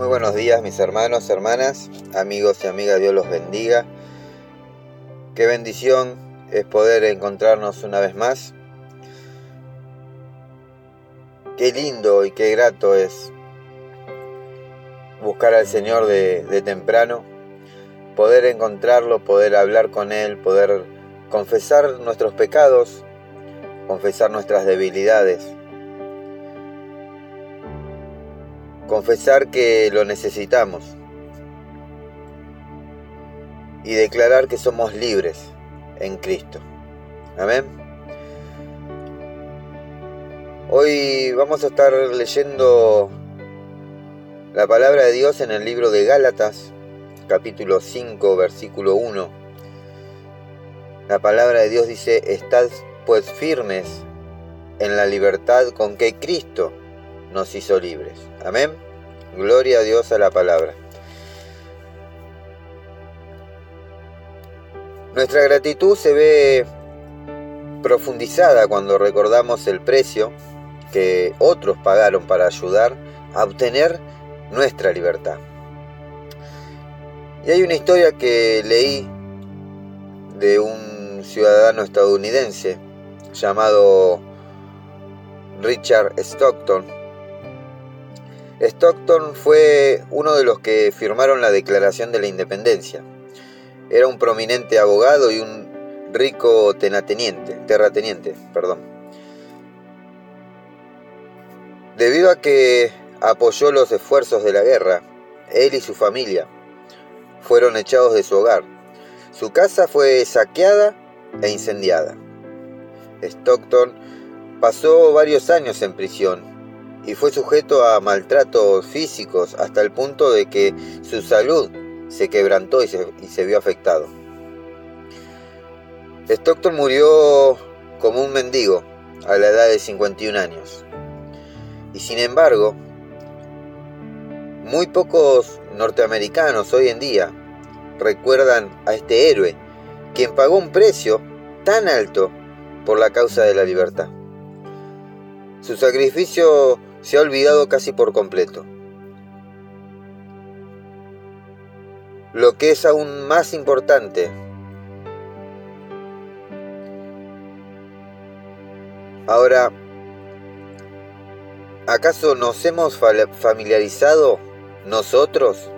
Muy buenos días mis hermanos, hermanas, amigos y amigas, Dios los bendiga. Qué bendición es poder encontrarnos una vez más. Qué lindo y qué grato es buscar al Señor de, de temprano, poder encontrarlo, poder hablar con Él, poder confesar nuestros pecados, confesar nuestras debilidades confesar que lo necesitamos y declarar que somos libres en Cristo. Amén. Hoy vamos a estar leyendo la palabra de Dios en el libro de Gálatas, capítulo 5, versículo 1. La palabra de Dios dice, estad pues firmes en la libertad con que Cristo nos hizo libres. Amén. Gloria a Dios a la palabra. Nuestra gratitud se ve profundizada cuando recordamos el precio que otros pagaron para ayudar a obtener nuestra libertad. Y hay una historia que leí de un ciudadano estadounidense llamado Richard Stockton, Stockton fue uno de los que firmaron la Declaración de la Independencia. Era un prominente abogado y un rico tenateniente, terrateniente. Perdón. Debido a que apoyó los esfuerzos de la guerra, él y su familia fueron echados de su hogar. Su casa fue saqueada e incendiada. Stockton pasó varios años en prisión y fue sujeto a maltratos físicos hasta el punto de que su salud se quebrantó y se, vio afectado. Stockton murió como un mendigo a la edad de 51 años. Y sin embargo, muy pocos norteamericanos hoy en día recuerdan a este héroe, quien pagó un precio tan alto por la causa de la libertad. Su sacrificio se ha olvidado casi por completo. Lo que es aún más importante, ahora, ¿acaso nos hemos familiarizado nosotros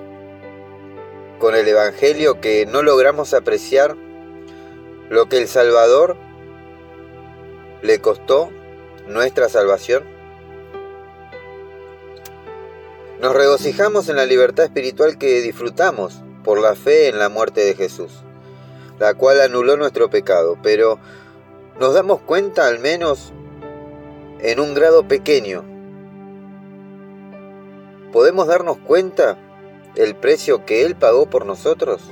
con el Evangelio que no logramos apreciar lo que el Salvador le costó nuestra salvación? Nos regocijamos en la libertad espiritual que disfrutamos por la fe en la muerte de Jesús, la cual anuló nuestro pecado, pero nos damos cuenta al menos en un grado pequeño. ¿Podemos darnos cuenta el precio que Él pagó por nosotros?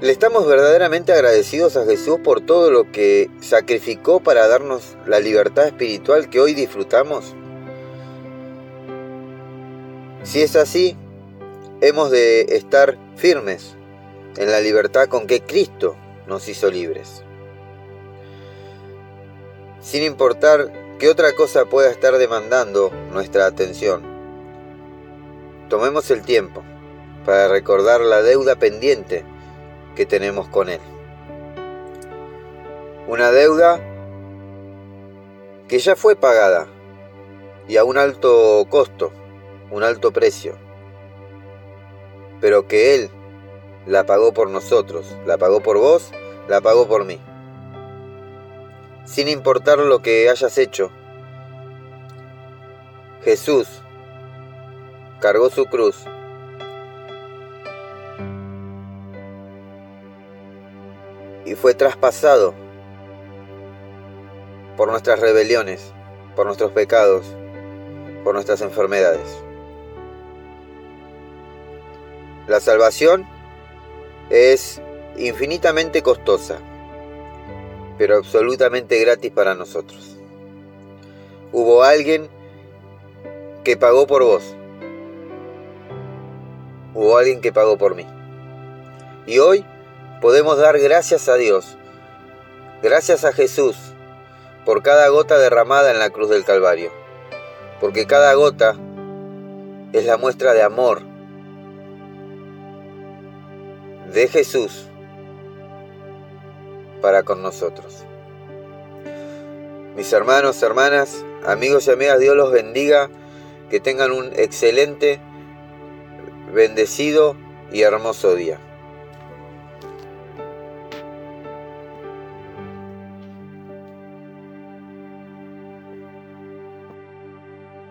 ¿Le estamos verdaderamente agradecidos a Jesús por todo lo que sacrificó para darnos la libertad espiritual que hoy disfrutamos? Si es así, hemos de estar firmes en la libertad con que Cristo nos hizo libres. Sin importar qué otra cosa pueda estar demandando nuestra atención, tomemos el tiempo para recordar la deuda pendiente que tenemos con Él. Una deuda que ya fue pagada y a un alto costo un alto precio, pero que Él la pagó por nosotros, la pagó por vos, la pagó por mí. Sin importar lo que hayas hecho, Jesús cargó su cruz y fue traspasado por nuestras rebeliones, por nuestros pecados, por nuestras enfermedades. La salvación es infinitamente costosa, pero absolutamente gratis para nosotros. Hubo alguien que pagó por vos. Hubo alguien que pagó por mí. Y hoy podemos dar gracias a Dios, gracias a Jesús, por cada gota derramada en la cruz del Calvario. Porque cada gota es la muestra de amor de Jesús para con nosotros. Mis hermanos, hermanas, amigos y amigas, Dios los bendiga, que tengan un excelente, bendecido y hermoso día.